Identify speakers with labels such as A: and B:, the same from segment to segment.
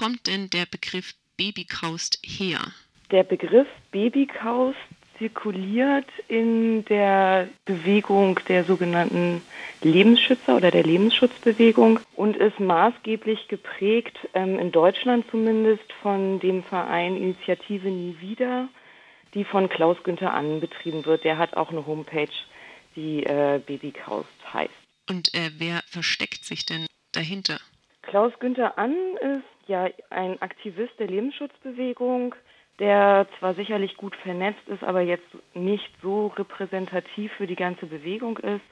A: kommt denn der Begriff Babykaust her?
B: Der Begriff Babykaust zirkuliert in der Bewegung der sogenannten Lebensschützer oder der Lebensschutzbewegung und ist maßgeblich geprägt, ähm, in Deutschland zumindest, von dem Verein Initiative Nie Wieder, die von Klaus Günther Annen betrieben wird. Der hat auch eine Homepage, die äh, Babykaust heißt.
A: Und äh, wer versteckt sich denn dahinter?
B: Klaus Günther Annen ist ja ein Aktivist der Lebensschutzbewegung, der zwar sicherlich gut vernetzt ist, aber jetzt nicht so repräsentativ für die ganze Bewegung ist.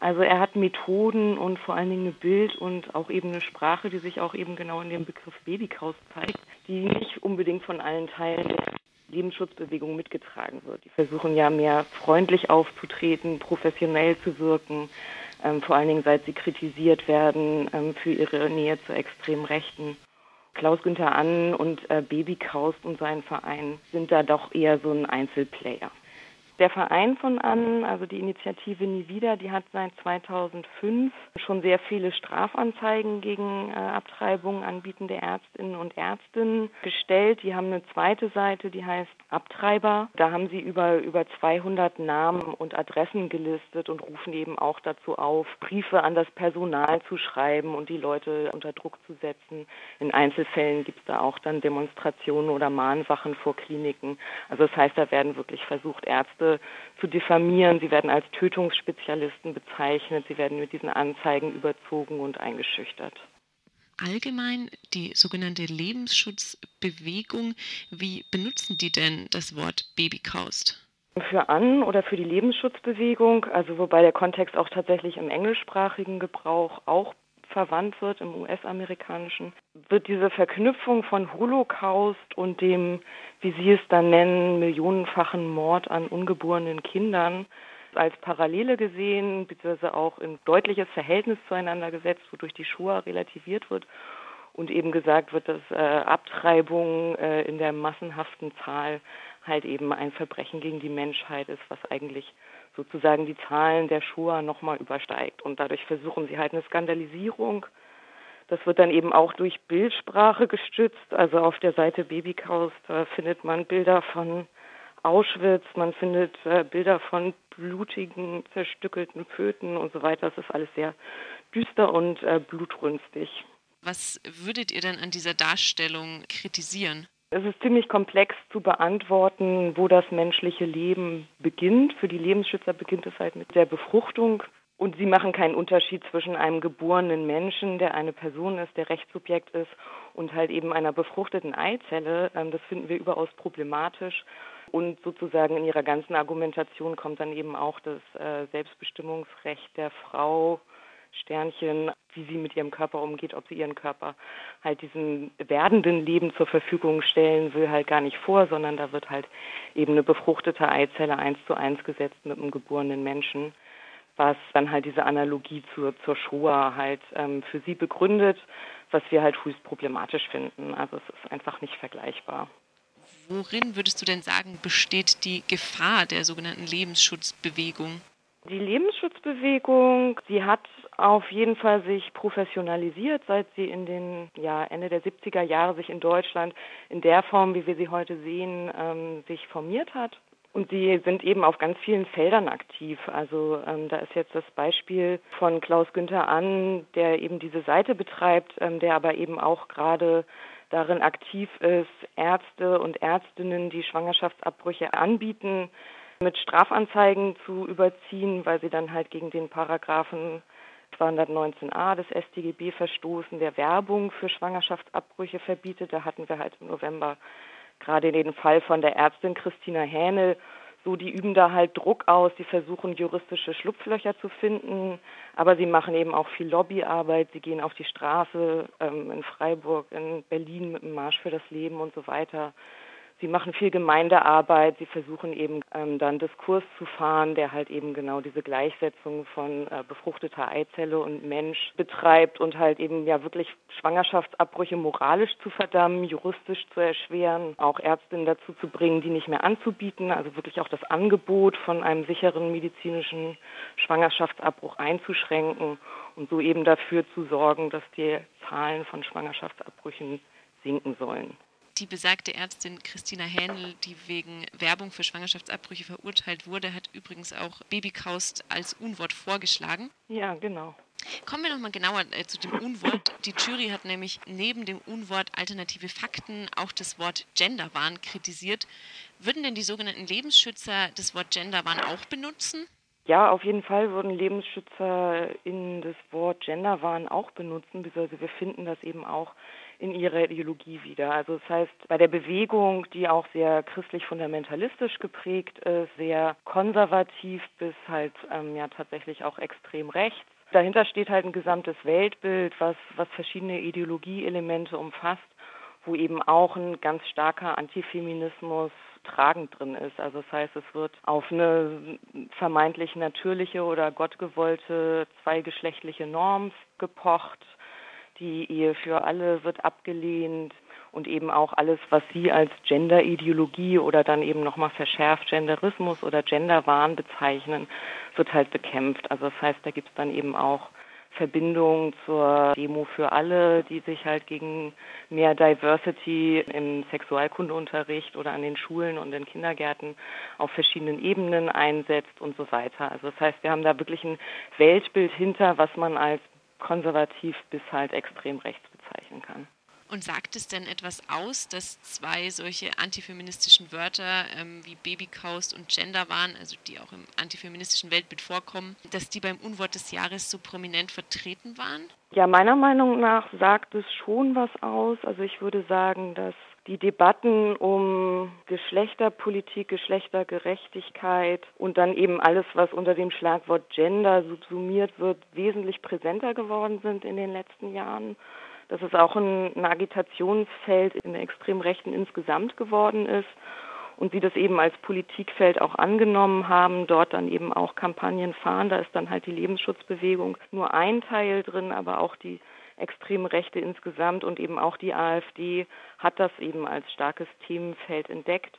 B: Also er hat Methoden und vor allen Dingen ein Bild und auch eben eine Sprache, die sich auch eben genau in dem Begriff Babykaus zeigt, die nicht unbedingt von allen Teilen der Lebensschutzbewegung mitgetragen wird. Die versuchen ja mehr freundlich aufzutreten, professionell zu wirken, ähm, vor allen Dingen seit sie kritisiert werden ähm, für ihre Nähe zur extremen Rechten. Klaus Günther Annen und äh, Baby Kaust und sein Verein sind da doch eher so ein Einzelplayer. Der Verein von Annen, also die Initiative Nie wieder, die hat seit 2005 schon sehr viele Strafanzeigen gegen äh, Abtreibungen anbietende Ärztinnen und Ärztinnen gestellt. Die haben eine zweite Seite, die heißt Abtreiber. Da haben sie über, über 200 Namen und Adressen gelistet und rufen eben auch dazu auf, Briefe an das Personal zu schreiben und die Leute unter Druck zu setzen. In Einzelfällen gibt es da auch dann Demonstrationen oder Mahnsachen vor Kliniken. Also das heißt, da werden wirklich versucht, Ärzte zu diffamieren. Sie werden als Tötungsspezialisten bezeichnet. Sie werden mit diesen Anzeigen überzogen und eingeschüchtert
A: allgemein die sogenannte Lebensschutzbewegung. Wie benutzen die denn das Wort Babykaust?
B: Für an oder für die Lebensschutzbewegung, also wobei der Kontext auch tatsächlich im englischsprachigen Gebrauch auch verwandt wird, im US-amerikanischen, wird diese Verknüpfung von Holocaust und dem, wie Sie es dann nennen, millionenfachen Mord an ungeborenen Kindern als Parallele gesehen, beziehungsweise auch in deutliches Verhältnis zueinander gesetzt, wodurch die Shoah relativiert wird und eben gesagt wird, dass äh, Abtreibung äh, in der massenhaften Zahl halt eben ein Verbrechen gegen die Menschheit ist, was eigentlich sozusagen die Zahlen der Shoah nochmal übersteigt. Und dadurch versuchen sie halt eine Skandalisierung. Das wird dann eben auch durch Bildsprache gestützt. Also auf der Seite Babykaus, da findet man Bilder von Auschwitz, man findet äh, Bilder von blutigen, zerstückelten Föten und so weiter. Das ist alles sehr düster und äh, blutrünstig.
A: Was würdet ihr denn an dieser Darstellung kritisieren?
B: Es ist ziemlich komplex zu beantworten, wo das menschliche Leben beginnt. Für die Lebensschützer beginnt es halt mit der Befruchtung. Und sie machen keinen Unterschied zwischen einem geborenen Menschen, der eine Person ist, der Rechtssubjekt ist, und halt eben einer befruchteten Eizelle. Ähm, das finden wir überaus problematisch. Und sozusagen in ihrer ganzen Argumentation kommt dann eben auch das äh, Selbstbestimmungsrecht der Frau, Sternchen, wie sie mit ihrem Körper umgeht, ob sie ihren Körper halt diesem werdenden Leben zur Verfügung stellen will, halt gar nicht vor, sondern da wird halt eben eine befruchtete Eizelle eins zu eins gesetzt mit einem geborenen Menschen, was dann halt diese Analogie zur, zur Shoah halt ähm, für sie begründet, was wir halt höchst problematisch finden. Also es ist einfach nicht vergleichbar.
A: Worin würdest du denn sagen, besteht die Gefahr der sogenannten Lebensschutzbewegung?
B: Die Lebensschutzbewegung, sie hat auf jeden Fall sich professionalisiert, seit sie in den ja, Ende der 70er Jahre sich in Deutschland in der Form, wie wir sie heute sehen, ähm, sich formiert hat. Und sie sind eben auf ganz vielen Feldern aktiv. Also ähm, da ist jetzt das Beispiel von Klaus Günther an, der eben diese Seite betreibt, ähm, der aber eben auch gerade darin aktiv ist, Ärzte und Ärztinnen, die Schwangerschaftsabbrüche anbieten, mit Strafanzeigen zu überziehen, weil sie dann halt gegen den Paragraphen 219a des StGB verstoßen, der Werbung für Schwangerschaftsabbrüche verbietet. Da hatten wir halt im November gerade den Fall von der Ärztin Christina Hähnel, so, die üben da halt Druck aus, die versuchen juristische Schlupflöcher zu finden, aber sie machen eben auch viel Lobbyarbeit, sie gehen auf die Straße ähm, in Freiburg, in Berlin mit dem Marsch für das Leben und so weiter. Sie machen viel Gemeindearbeit, sie versuchen eben ähm, dann Diskurs zu fahren, der halt eben genau diese Gleichsetzung von äh, befruchteter Eizelle und Mensch betreibt und halt eben ja wirklich Schwangerschaftsabbrüche moralisch zu verdammen, juristisch zu erschweren, auch Ärztinnen dazu zu bringen, die nicht mehr anzubieten, also wirklich auch das Angebot von einem sicheren medizinischen Schwangerschaftsabbruch einzuschränken und so eben dafür zu sorgen, dass die Zahlen von Schwangerschaftsabbrüchen sinken sollen.
A: Die besagte Ärztin Christina Hähnel, die wegen Werbung für Schwangerschaftsabbrüche verurteilt wurde, hat übrigens auch Babykaust als Unwort vorgeschlagen.
B: Ja, genau.
A: Kommen wir nochmal genauer äh, zu dem Unwort. Die Jury hat nämlich neben dem Unwort alternative Fakten auch das Wort Genderwahn kritisiert. Würden denn die sogenannten Lebensschützer das Wort Genderwahn auch benutzen?
B: Ja, auf jeden Fall würden Lebensschützer in das Wort Genderwahn auch benutzen, beziehungsweise wir finden das eben auch in ihrer Ideologie wieder. Also das heißt, bei der Bewegung, die auch sehr christlich fundamentalistisch geprägt ist, sehr konservativ bis halt ähm, ja tatsächlich auch extrem rechts, Dahinter steht halt ein gesamtes Weltbild, was, was verschiedene Ideologieelemente umfasst, wo eben auch ein ganz starker Antifeminismus tragend drin ist. Also das heißt, es wird auf eine vermeintlich natürliche oder gottgewollte zweigeschlechtliche Norm gepocht. Die Ehe für alle wird abgelehnt und eben auch alles, was Sie als Genderideologie oder dann eben nochmal verschärft Genderismus oder Genderwahn bezeichnen, wird halt bekämpft. Also das heißt, da gibt es dann eben auch Verbindungen zur Demo für alle, die sich halt gegen mehr Diversity im Sexualkundeunterricht oder an den Schulen und den Kindergärten auf verschiedenen Ebenen einsetzt und so weiter. Also das heißt, wir haben da wirklich ein Weltbild hinter, was man als konservativ bis halt extrem rechts bezeichnen kann.
A: Und sagt es denn etwas aus, dass zwei solche antifeministischen Wörter ähm, wie Babykaust und Genderwahn, also die auch im antifeministischen Weltbild vorkommen, dass die beim Unwort des Jahres so prominent vertreten waren?
B: Ja, meiner Meinung nach sagt es schon was aus. Also ich würde sagen, dass die Debatten um Geschlechterpolitik, Geschlechtergerechtigkeit und dann eben alles, was unter dem Schlagwort Gender subsumiert wird, wesentlich präsenter geworden sind in den letzten Jahren dass es auch ein, ein Agitationsfeld in der Extremrechten insgesamt geworden ist und sie das eben als Politikfeld auch angenommen haben, dort dann eben auch Kampagnen fahren. Da ist dann halt die Lebensschutzbewegung nur ein Teil drin, aber auch die extreme Rechte insgesamt und eben auch die AfD hat das eben als starkes Themenfeld entdeckt.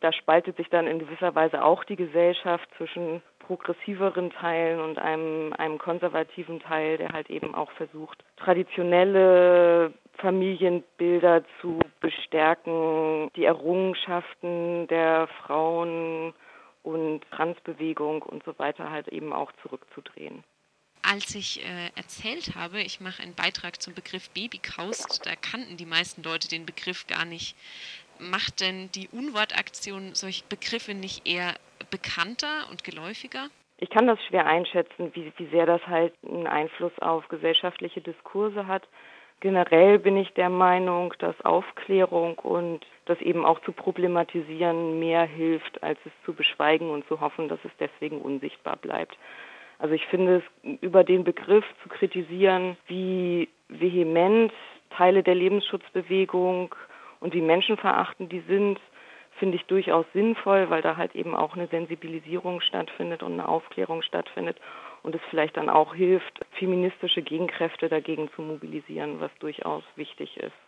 B: Da spaltet sich dann in gewisser Weise auch die Gesellschaft zwischen progressiveren Teilen und einem, einem konservativen Teil, der halt eben auch versucht, traditionelle Familienbilder zu bestärken, die Errungenschaften der Frauen und Transbewegung und so weiter halt eben auch zurückzudrehen.
A: Als ich äh, erzählt habe, ich mache einen Beitrag zum Begriff Babykaust, da kannten die meisten Leute den Begriff gar nicht. Macht denn die Unwortaktion solche Begriffe nicht eher bekannter und geläufiger?
B: Ich kann das schwer einschätzen, wie, wie sehr das halt einen Einfluss auf gesellschaftliche Diskurse hat. Generell bin ich der Meinung, dass Aufklärung und das eben auch zu problematisieren mehr hilft, als es zu beschweigen und zu hoffen, dass es deswegen unsichtbar bleibt. Also ich finde es über den Begriff zu kritisieren, wie vehement Teile der Lebensschutzbewegung und wie menschenverachtend die sind, finde ich durchaus sinnvoll, weil da halt eben auch eine Sensibilisierung stattfindet und eine Aufklärung stattfindet und es vielleicht dann auch hilft, feministische Gegenkräfte dagegen zu mobilisieren, was durchaus wichtig ist.